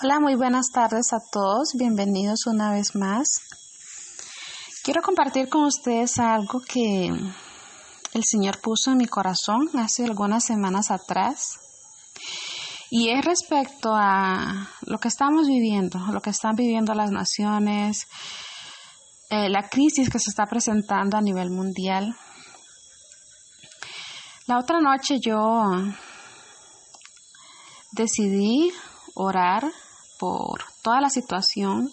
Hola, muy buenas tardes a todos. Bienvenidos una vez más. Quiero compartir con ustedes algo que el Señor puso en mi corazón hace algunas semanas atrás. Y es respecto a lo que estamos viviendo, lo que están viviendo las naciones, eh, la crisis que se está presentando a nivel mundial. La otra noche yo decidí orar por toda la situación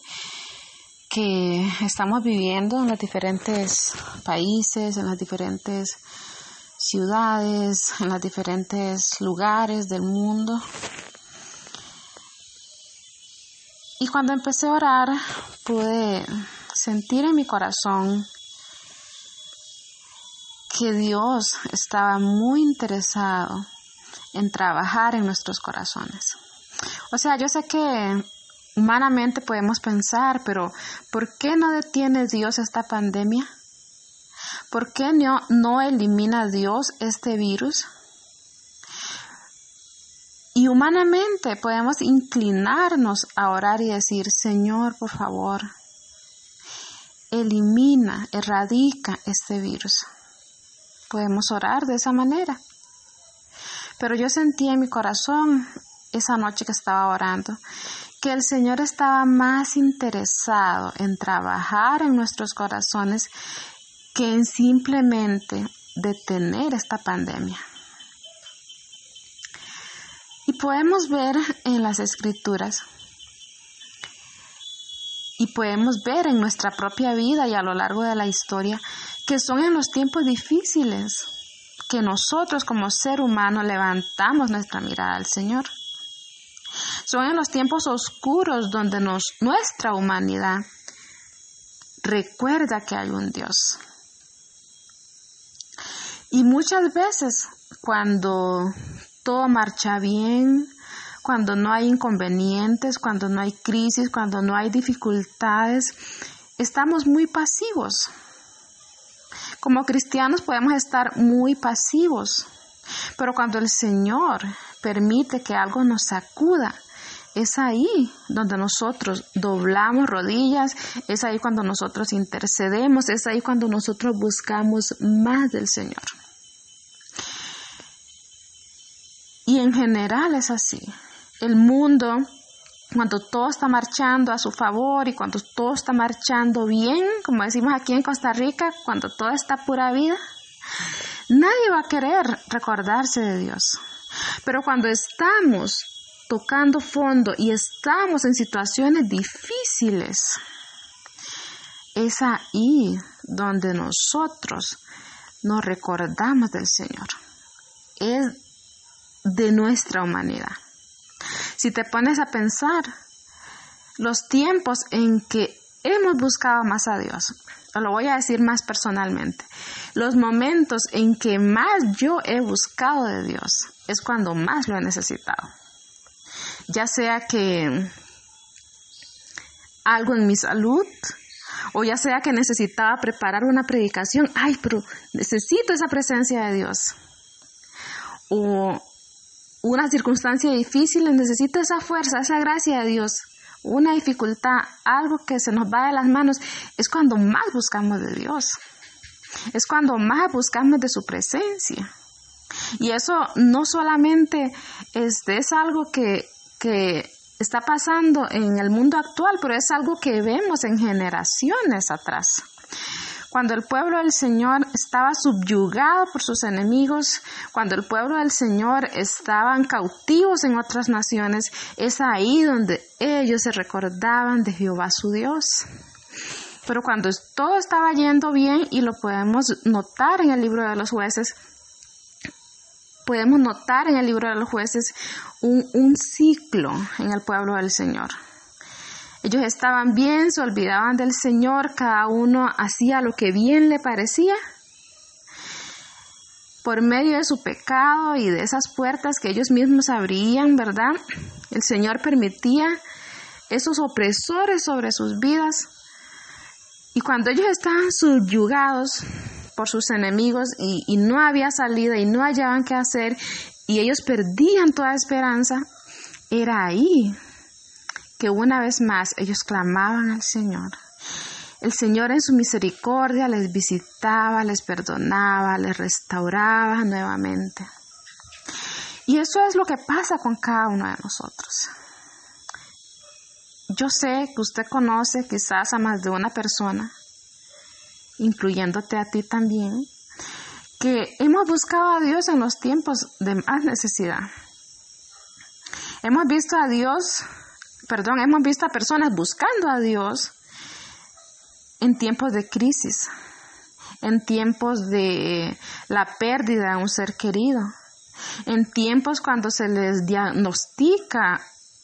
que estamos viviendo en los diferentes países, en las diferentes ciudades, en los diferentes lugares del mundo. Y cuando empecé a orar, pude sentir en mi corazón que Dios estaba muy interesado en trabajar en nuestros corazones. O sea, yo sé que humanamente podemos pensar, pero ¿por qué no detiene Dios esta pandemia? ¿Por qué no, no elimina Dios este virus? Y humanamente podemos inclinarnos a orar y decir, Señor, por favor, elimina, erradica este virus. Podemos orar de esa manera. Pero yo sentí en mi corazón esa noche que estaba orando, que el Señor estaba más interesado en trabajar en nuestros corazones que en simplemente detener esta pandemia. Y podemos ver en las escrituras y podemos ver en nuestra propia vida y a lo largo de la historia que son en los tiempos difíciles que nosotros como ser humano levantamos nuestra mirada al Señor. Son en los tiempos oscuros donde nuestra humanidad recuerda que hay un Dios. Y muchas veces cuando todo marcha bien, cuando no hay inconvenientes, cuando no hay crisis, cuando no hay dificultades, estamos muy pasivos. Como cristianos podemos estar muy pasivos, pero cuando el Señor permite que algo nos sacuda, es ahí donde nosotros doblamos rodillas, es ahí cuando nosotros intercedemos, es ahí cuando nosotros buscamos más del Señor. Y en general es así. El mundo, cuando todo está marchando a su favor y cuando todo está marchando bien, como decimos aquí en Costa Rica, cuando todo está pura vida, nadie va a querer recordarse de Dios. Pero cuando estamos tocando fondo y estamos en situaciones difíciles, es ahí donde nosotros nos recordamos del Señor. Es de nuestra humanidad. Si te pones a pensar, los tiempos en que hemos buscado más a Dios, lo voy a decir más personalmente, los momentos en que más yo he buscado de Dios es cuando más lo he necesitado ya sea que algo en mi salud o ya sea que necesitaba preparar una predicación, ay, pero necesito esa presencia de Dios. O una circunstancia difícil, necesito esa fuerza, esa gracia de Dios. Una dificultad, algo que se nos va de las manos, es cuando más buscamos de Dios. Es cuando más buscamos de su presencia. Y eso no solamente es algo que que está pasando en el mundo actual, pero es algo que vemos en generaciones atrás. Cuando el pueblo del Señor estaba subyugado por sus enemigos, cuando el pueblo del Señor estaban cautivos en otras naciones, es ahí donde ellos se recordaban de Jehová su Dios. Pero cuando todo estaba yendo bien, y lo podemos notar en el libro de los jueces, podemos notar en el libro de los jueces un, ciclo en el pueblo del Señor. Ellos estaban bien, se olvidaban del Señor, cada uno hacía lo que bien le parecía. Por medio de su pecado y de esas puertas que ellos mismos abrían, ¿verdad? El Señor permitía esos opresores sobre sus vidas. Y cuando ellos estaban subyugados por sus enemigos y, no había salida y no hallaban qué hacer y ellos perdían toda esperanza, era ahí que una vez más ellos clamaban al Señor. El Señor en su misericordia les visitaba, les perdonaba, les restauraba nuevamente. Y eso es lo que pasa con cada uno de nosotros. Yo sé que usted conoce quizás a más de una persona, incluyéndote a ti también, que hemos buscado a Dios en los tiempos de más necesidad. Hemos visto a Dios, perdón, hemos visto a personas buscando a Dios en tiempos de crisis, en tiempos de la pérdida de un ser querido, en tiempos cuando se les diagnostica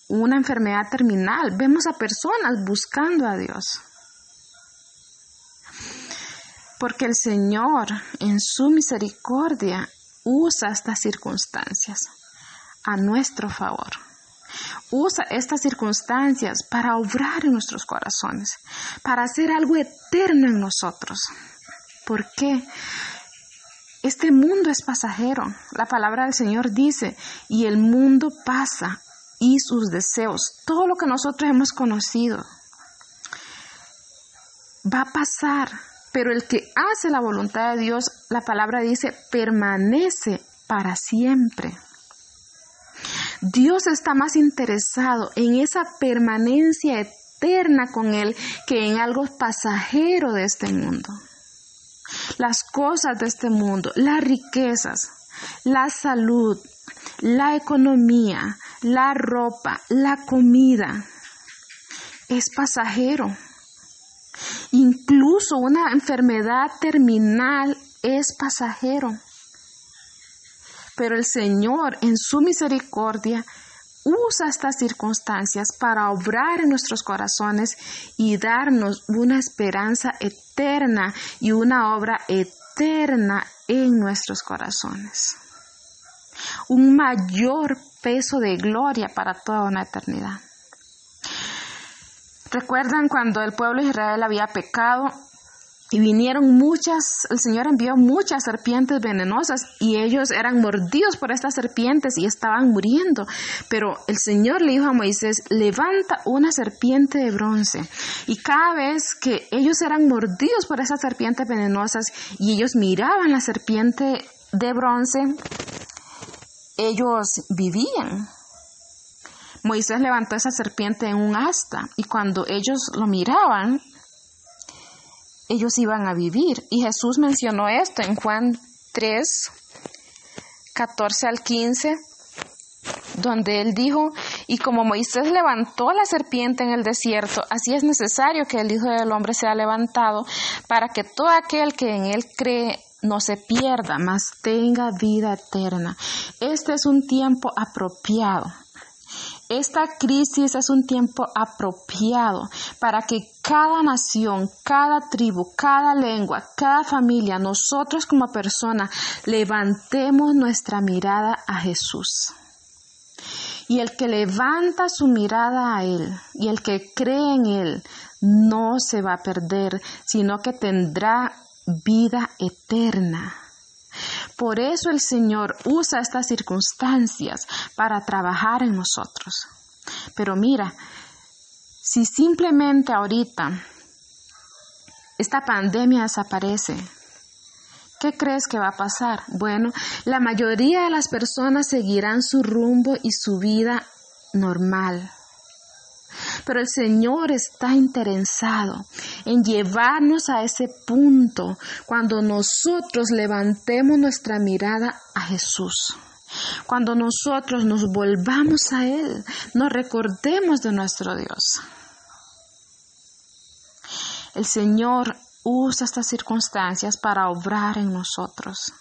una enfermedad terminal, vemos a personas buscando a Dios. Porque el Señor, en su misericordia, usa estas circunstancias a nuestro favor. Usa estas circunstancias para obrar en nuestros corazones, para hacer algo eterno en nosotros. ¿Por qué? Este mundo es pasajero. La palabra del Señor dice, y el mundo pasa y sus deseos, todo lo que nosotros hemos conocido, va a pasar. Pero el que hace la voluntad de Dios, la palabra dice, permanece para siempre. Dios está más interesado en esa permanencia eterna con Él que en algo pasajero de este mundo. Las cosas de este mundo, las riquezas, la salud, la economía, la ropa, la comida, es pasajero. Incluso una enfermedad terminal es pasajero. Pero el Señor, en su misericordia, usa estas circunstancias para obrar en nuestros corazones y darnos una esperanza eterna y una obra eterna en nuestros corazones. Un mayor peso de gloria para toda una eternidad. ¿Recuerdan cuando el pueblo de Israel había pecado y vinieron muchas, el Señor envió muchas serpientes venenosas y ellos eran mordidos por estas serpientes y estaban muriendo. Pero el Señor le dijo a Moisés, levanta una serpiente de bronce. Y cada vez que ellos eran mordidos por esas serpientes venenosas y ellos miraban la serpiente de bronce, ellos vivían. Moisés levantó esa serpiente en un asta y cuando ellos lo miraban, ellos iban a vivir. Y Jesús mencionó esto en Juan 3, 14 al 15, donde él dijo, y como Moisés levantó la serpiente en el desierto, así es necesario que el Hijo del Hombre sea levantado para que todo aquel que en él cree no se pierda, mas tenga vida eterna. Este es un tiempo apropiado esta crisis es un tiempo apropiado para que cada nación, cada tribu, cada lengua, cada familia, nosotros como personas, levantemos nuestra mirada a Jesús. Y el que levanta su mirada a Él y el que cree en Él no se va a perder, sino que tendrá vida eterna. Por eso el Señor usa estas circunstancias para trabajar en nosotros. Pero mira, si simplemente ahorita esta pandemia desaparece, ¿qué crees que va a pasar? Bueno, la mayoría de las personas seguirán su rumbo y su vida normal. Pero el Señor está interesado en llevarnos a ese punto cuando nosotros levantemos nuestra mirada a Jesús. Cuando nosotros nos volvamos a Él, nos recordemos de nuestro Dios. El Señor usa estas circunstancias para obrar en nosotros.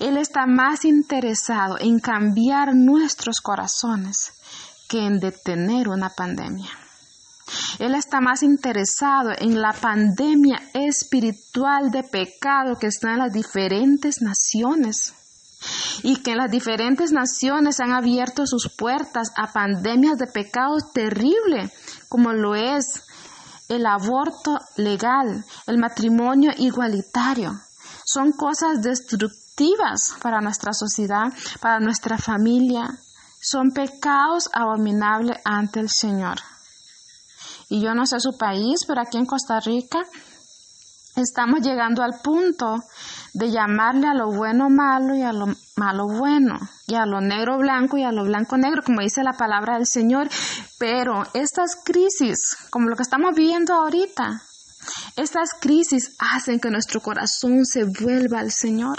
Él está más interesado en cambiar nuestros corazones que en detener una pandemia. Él está más interesado en la pandemia espiritual de pecado que está en las diferentes naciones y que las diferentes naciones han abierto sus puertas a pandemias de pecado terrible como lo es el aborto legal, el matrimonio igualitario. Son cosas destructivas para nuestra sociedad, para nuestra familia, son pecados abominables ante el Señor. Y yo no sé su país, pero aquí en Costa Rica estamos llegando al punto de llamarle a lo bueno malo y a lo malo bueno, y a lo negro blanco y a lo blanco negro, como dice la palabra del Señor. Pero estas crisis, como lo que estamos viviendo ahorita, estas crisis hacen que nuestro corazón se vuelva al Señor.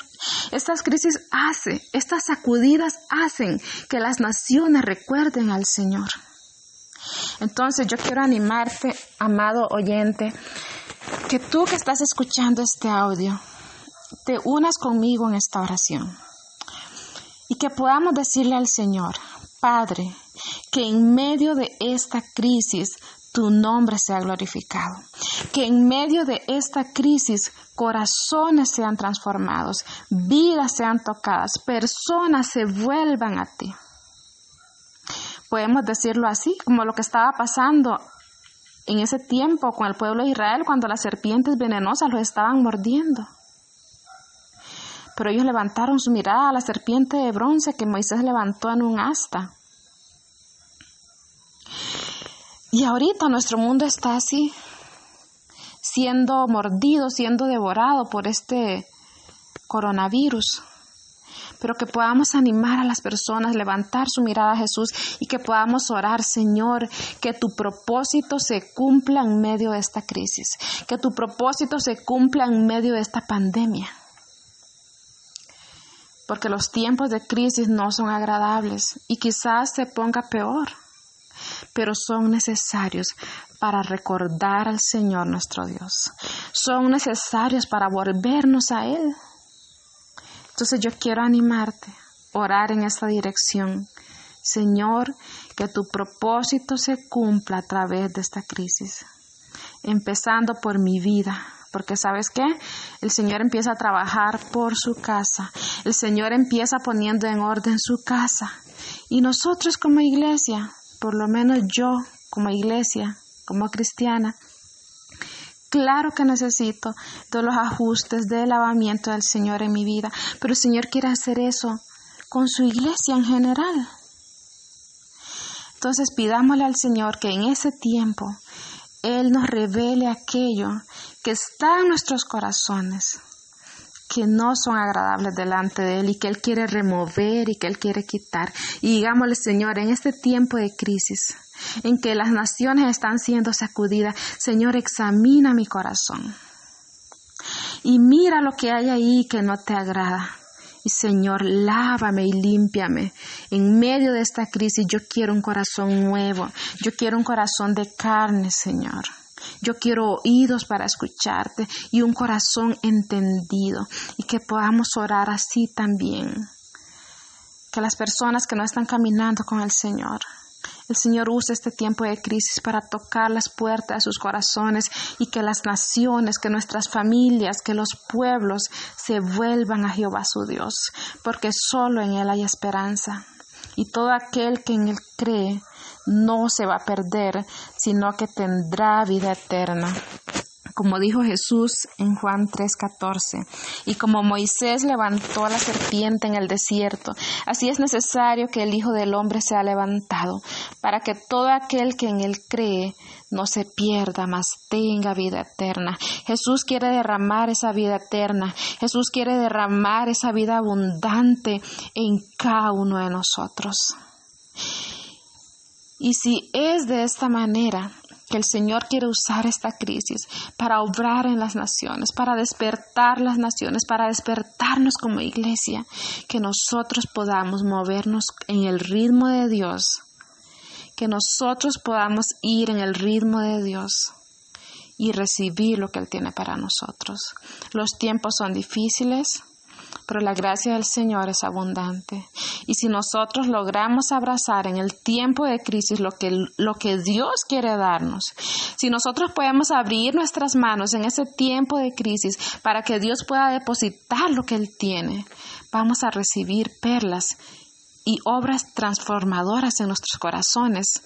Estas crisis hacen, estas sacudidas hacen que las naciones recuerden al Señor. Entonces yo quiero animarte, amado oyente, que tú que estás escuchando este audio, te unas conmigo en esta oración y que podamos decirle al Señor, Padre, que en medio de esta crisis tu nombre sea glorificado. Que en medio de esta crisis corazones sean transformados, vidas sean tocadas, personas se vuelvan a ti. Podemos decirlo así, como lo que estaba pasando en ese tiempo con el pueblo de Israel cuando las serpientes venenosas los estaban mordiendo. Pero ellos levantaron su mirada a la serpiente de bronce que Moisés levantó en un asta. Y ahorita nuestro mundo está así, siendo mordido, siendo devorado por este coronavirus. Pero que podamos animar a las personas, levantar su mirada a Jesús y que podamos orar, Señor, que tu propósito se cumpla en medio de esta crisis, que tu propósito se cumpla en medio de esta pandemia porque los tiempos de crisis no son agradables y quizás se ponga peor, pero son necesarios para recordar al Señor nuestro Dios. Son necesarios para volvernos a Él. Entonces yo quiero animarte, orar en esta dirección. Señor, que tu propósito se cumpla a través de esta crisis, empezando por mi vida, porque sabes qué? El Señor empieza a trabajar por su casa. El Señor empieza poniendo en orden su casa. Y nosotros como iglesia, por lo menos yo como iglesia, como cristiana, claro que necesito todos los ajustes de lavamiento del Señor en mi vida, pero el Señor quiere hacer eso con su iglesia en general. Entonces pidámosle al Señor que en ese tiempo Él nos revele aquello que está en nuestros corazones, que no son agradables delante de Él y que Él quiere remover y que Él quiere quitar. Y digámosle, Señor, en este tiempo de crisis, en que las naciones están siendo sacudidas, Señor, examina mi corazón. Y mira lo que hay ahí que no te agrada. Y Señor, lávame y límpiame. En medio de esta crisis yo quiero un corazón nuevo. Yo quiero un corazón de carne, Señor. Yo quiero oídos para escucharte y un corazón entendido y que podamos orar así también. Que las personas que no están caminando con el Señor, el Señor use este tiempo de crisis para tocar las puertas de sus corazones y que las naciones, que nuestras familias, que los pueblos se vuelvan a Jehová su Dios, porque solo en Él hay esperanza. Y todo aquel que en Él cree no se va a perder, sino que tendrá vida eterna como dijo Jesús en Juan 3:14. Y como Moisés levantó a la serpiente en el desierto, así es necesario que el Hijo del Hombre sea levantado, para que todo aquel que en él cree no se pierda, mas tenga vida eterna. Jesús quiere derramar esa vida eterna. Jesús quiere derramar esa vida abundante en cada uno de nosotros. Y si es de esta manera que el Señor quiere usar esta crisis para obrar en las naciones, para despertar las naciones, para despertarnos como iglesia, que nosotros podamos movernos en el ritmo de Dios, que nosotros podamos ir en el ritmo de Dios y recibir lo que Él tiene para nosotros. Los tiempos son difíciles, pero la gracia del Señor es abundante. Y si nosotros logramos abrazar en el tiempo de crisis lo que, lo que Dios quiere darnos, si nosotros podemos abrir nuestras manos en ese tiempo de crisis para que Dios pueda depositar lo que Él tiene, vamos a recibir perlas y obras transformadoras en nuestros corazones,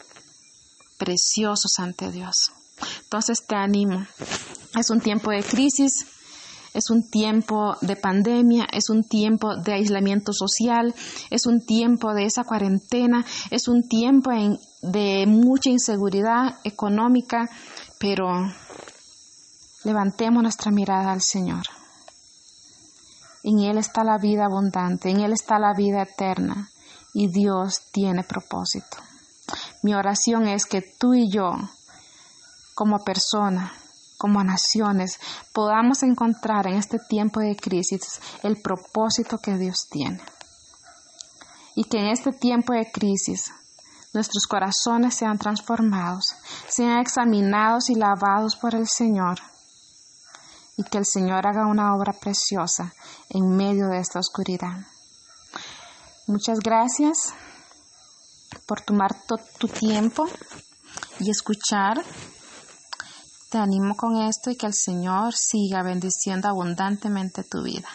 preciosos ante Dios. Entonces te animo. Es un tiempo de crisis, es un tiempo de pandemia, es un tiempo de aislamiento social, es un tiempo de esa cuarentena, es un tiempo de mucha inseguridad económica, pero levantemos nuestra mirada al Señor. En Él está la vida abundante, en Él está la vida eterna y Dios tiene propósito. Mi oración es que tú y yo, como persona, como naciones, podamos encontrar en este tiempo de crisis el propósito que Dios tiene. Y que en este tiempo de crisis nuestros corazones sean transformados, sean examinados y lavados por el Señor. Y que el Señor haga una obra preciosa en medio de esta oscuridad. Muchas gracias por tomar tu tiempo y escuchar. Te animo con esto y que el Señor siga bendiciendo abundantemente tu vida.